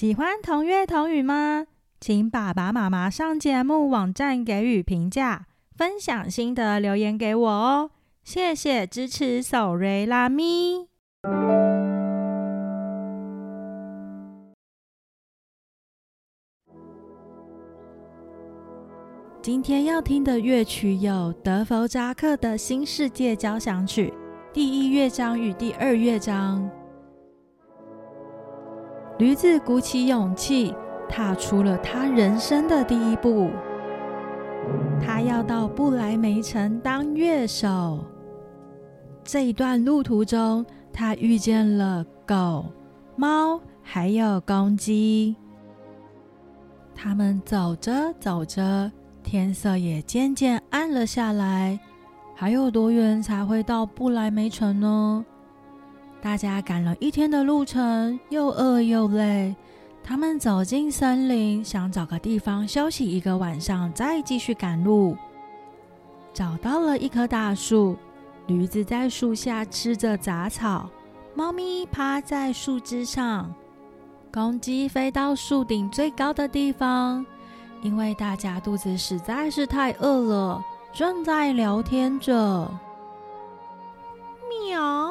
喜欢同月同语吗？请爸爸妈妈上节目网站给予评价，分享心得留言给我哦。谢谢支持，手瑞拉咪。今天要听的乐曲有德弗扎克的新世界交响曲第一乐章与第二乐章。驴子鼓起勇气，踏出了他人生的第一步。他要到布莱梅城当乐手。这一段路途中，他遇见了狗、猫，还有公鸡。他们走着走着。天色也渐渐暗了下来，还有多远才会到布莱梅城呢？大家赶了一天的路程，又饿又累。他们走进森林，想找个地方休息一个晚上，再继续赶路。找到了一棵大树，驴子在树下吃着杂草，猫咪趴在树枝上，公鸡飞到树顶最高的地方。因为大家肚子实在是太饿了，正在聊天着。喵，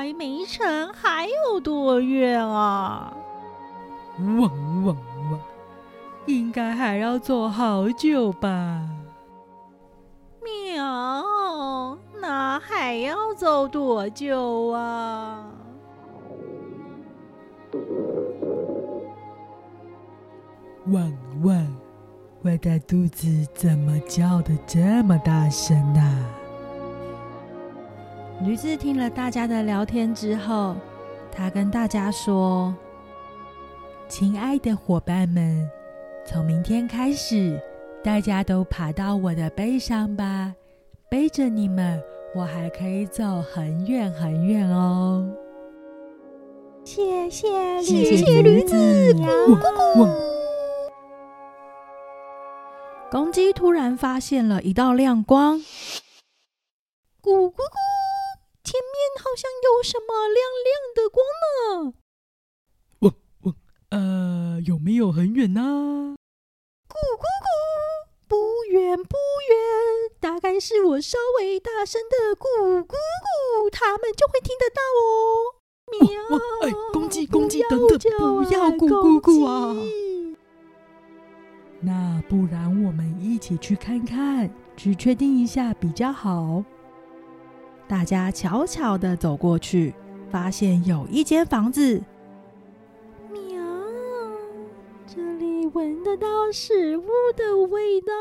布莱梅城还有多远啊？汪汪汪，应该还要走好久吧？喵，那还要走多久啊？汪汪！我的肚子怎么叫的这么大声啊？驴子听了大家的聊天之后，他跟大家说：“亲爱的伙伴们，从明天开始，大家都爬到我的背上吧，背着你们，我还可以走很远很远哦。”谢谢，谢谢驴子，咕咕。公鸡突然发现了一道亮光，咕咕咕！好像有什么亮亮的光呢。嗡嗡，呃，有没有很远呢？咕咕咕，不远不远，大概是我稍微大声的咕咕咕，他们就会听得到哦。喵！哎，公鸡公鸡，等等，不要咕咕咕啊！那不然我们一起去看看，去确定一下比较好。大家悄悄的走过去，发现有一间房子。喵，这里闻得到食物的味道。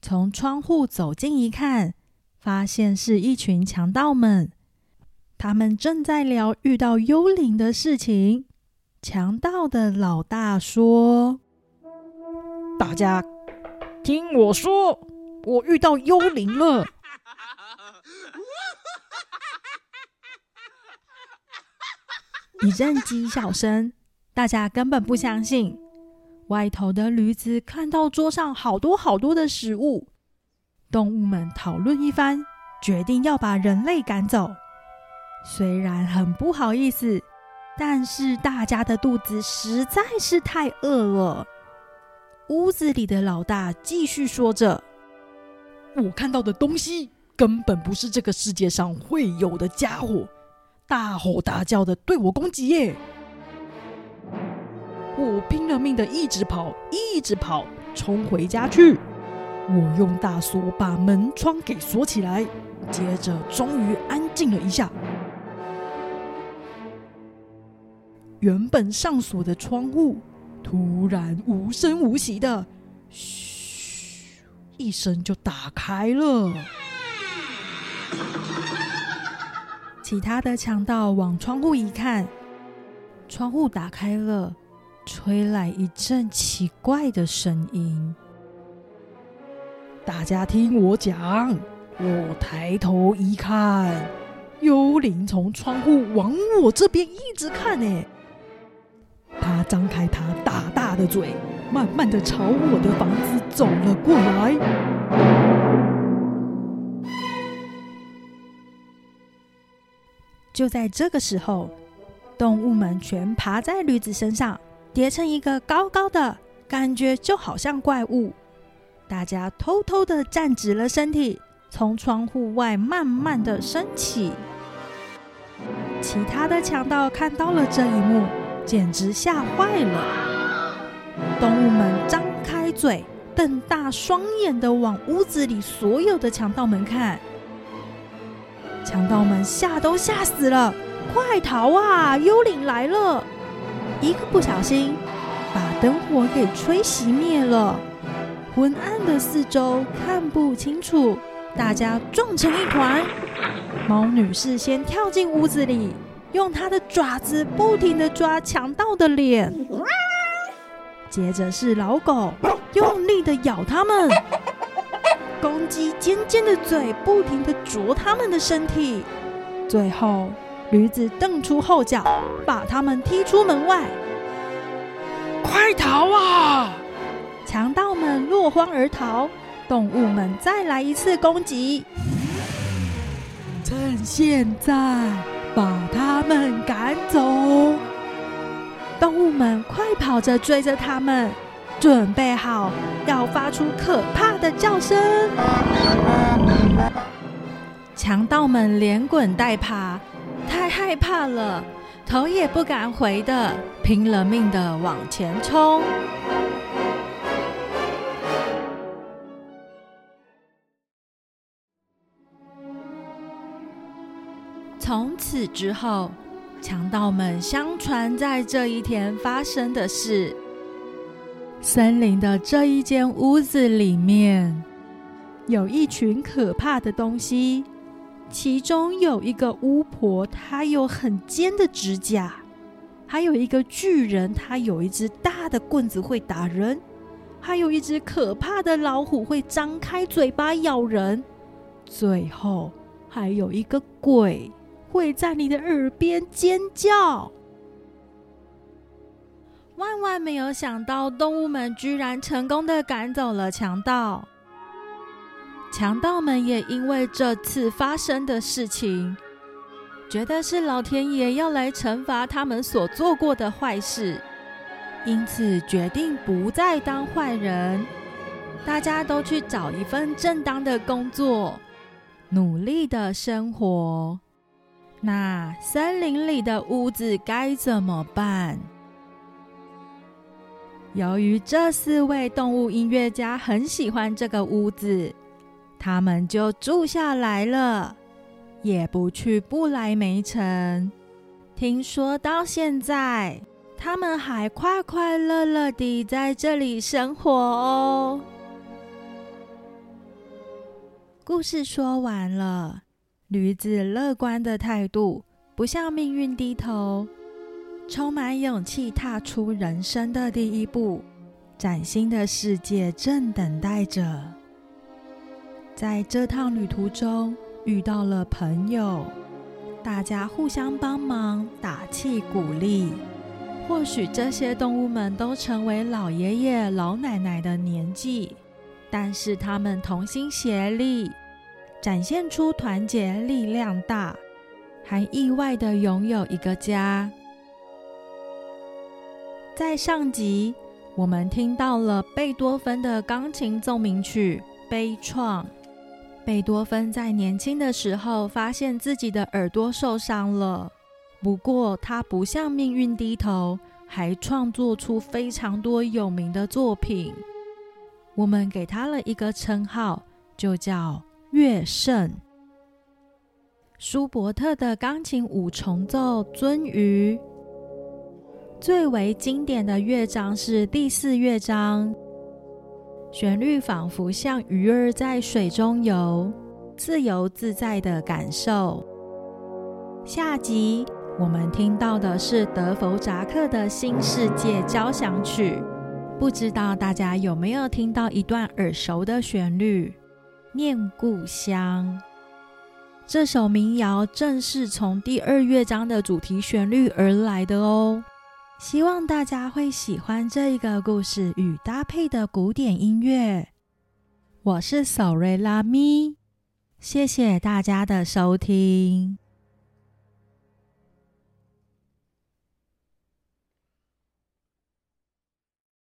从窗户走近一看，发现是一群强盗们，他们正在聊遇到幽灵的事情。强盗的老大说：“大家听我说，我遇到幽灵了。”一阵讥笑声，大家根本不相信。外头的驴子看到桌上好多好多的食物，动物们讨论一番，决定要把人类赶走。虽然很不好意思。但是大家的肚子实在是太饿了。屋子里的老大继续说着：“我看到的东西根本不是这个世界上会有的家伙，大吼大叫的对我攻击耶！我拼了命的一直跑，一直跑，冲回家去。我用大锁把门窗给锁起来，接着终于安静了一下。”原本上锁的窗户，突然无声无息的“嘘”一声就打开了。其他的强盗往窗户一看，窗户打开了，吹来一阵奇怪的声音。大家听我讲，我抬头一看，幽灵从窗户往我这边一直看，呢。他张开他大大的嘴，慢慢的朝我的房子走了过来。就在这个时候，动物们全爬在驴子身上，叠成一个高高的，感觉就好像怪物。大家偷偷的站直了身体，从窗户外慢慢的升起。其他的强盗看到了这一幕，简直吓坏了。动物们张开嘴，瞪大双眼的往屋子里所有的强盗们看。强盗们吓都吓死了，快逃啊！幽灵来了！一个不小心，把灯火给吹熄灭了。昏暗的四周看不清楚，大家撞成一团。猫女士先跳进屋子里，用她的爪子不停的抓强盗的脸。接着是老狗，用力的咬他们。鸡尖尖的嘴不停的啄他们的身体，最后驴子瞪出后脚，把他们踢出门外。快逃啊！强盗们落荒而逃，动物们再来一次攻击。趁现在把他们赶走！动物们快跑着追着他们。准备好，要发出可怕的叫声！强盗们连滚带爬，太害怕了，头也不敢回的，拼了命的往前冲。从此之后，强盗们相传在这一天发生的事。森林的这一间屋子里面，有一群可怕的东西。其中有一个巫婆，她有很尖的指甲；还有一个巨人，他有一只大的棍子会打人；还有一只可怕的老虎会张开嘴巴咬人；最后还有一个鬼会在你的耳边尖叫。万万没有想到，动物们居然成功的赶走了强盗。强盗们也因为这次发生的事情，觉得是老天爷要来惩罚他们所做过的坏事，因此决定不再当坏人。大家都去找一份正当的工作，努力的生活。那森林里的屋子该怎么办？由于这四位动物音乐家很喜欢这个屋子，他们就住下来了，也不去不来梅城。听说到现在，他们还快快乐乐地在这里生活哦。故事说完了，驴子乐观的态度，不向命运低头。充满勇气，踏出人生的第一步，崭新的世界正等待着。在这趟旅途中，遇到了朋友，大家互相帮忙、打气、鼓励。或许这些动物们都成为老爷爷、老奶奶的年纪，但是他们同心协力，展现出团结力量大，还意外的拥有一个家。在上集，我们听到了贝多芬的钢琴奏鸣曲《悲怆》。贝多芬在年轻的时候发现自己的耳朵受伤了，不过他不向命运低头，还创作出非常多有名的作品。我们给他了一个称号，就叫乐圣。舒伯特的钢琴五重奏《鳟鱼》。最为经典的乐章是第四乐章，旋律仿佛像鱼儿在水中游，自由自在的感受。下集我们听到的是德弗扎克的新世界交响曲，不知道大家有没有听到一段耳熟的旋律《念故乡》？这首民谣正是从第二乐章的主题旋律而来的哦。希望大家会喜欢这一个故事与搭配的古典音乐。我是索瑞拉咪，谢谢大家的收听。